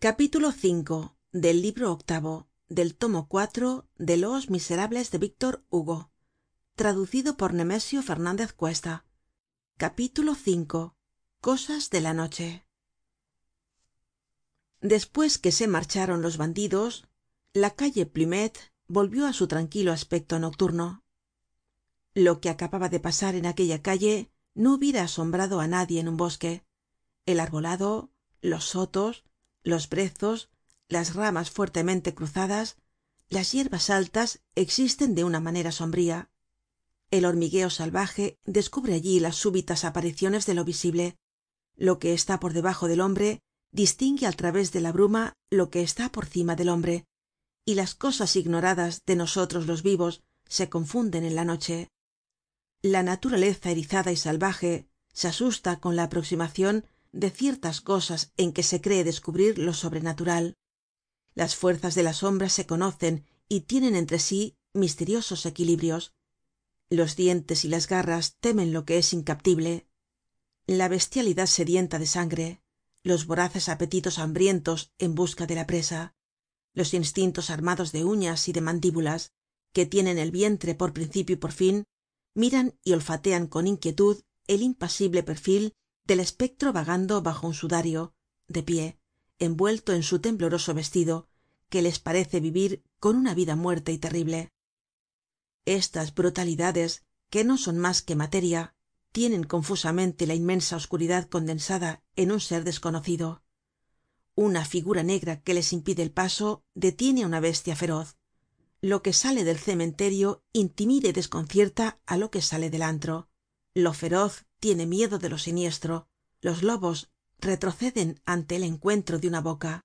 capítulo v del libro octavo del tomo cuatro de los miserables de víctor hugo. Traducido por nemesio fernandez cuesta. Capítulo v cosas de la noche. Despues que se marcharon los bandidos la calle plumet volvió á su tranquilo aspecto nocturno. Lo que acababa de pasar en aquella calle no hubiera asombrado á nadie en un bosque. El arbolado los sotos los brezos las ramas fuertemente cruzadas las yerbas altas existen de una manera sombría. El hormigueo salvaje descubre allí las súbitas apariciones de lo visible. Lo que está por debajo del hombre distingue al través de la bruma lo que está por cima del hombre y las cosas ignoradas de nosotros los vivos se confunden en la noche. La naturaleza erizada y salvaje se asusta con la aproximacion de ciertas cosas en que se cree descubrir lo sobrenatural. Las fuerzas de la sombra se conocen y tienen entre sí misteriosos equilibrios. Los dientes y las garras temen lo que es incaptible. La bestialidad sedienta de sangre. Los voraces apetitos hambrientos en busca de la presa. Los instintos armados de uñas y de mandíbulas que tienen el vientre por principio y por fin miran y olfatean con inquietud el impasible perfil del espectro vagando bajo un sudario de pie envuelto en su tembloroso vestido que les parece vivir con una vida muerta y terrible. Estas brutalidades que no son mas que materia tienen confusamente la inmensa oscuridad condensada en un ser desconocido. Una figura negra que les impide el paso detiene á una bestia feroz. Lo que sale del cementerio intimida y desconcierta á lo que sale del antro lo feroz tiene miedo de lo siniestro. Los lobos retroceden ante el encuentro de una boca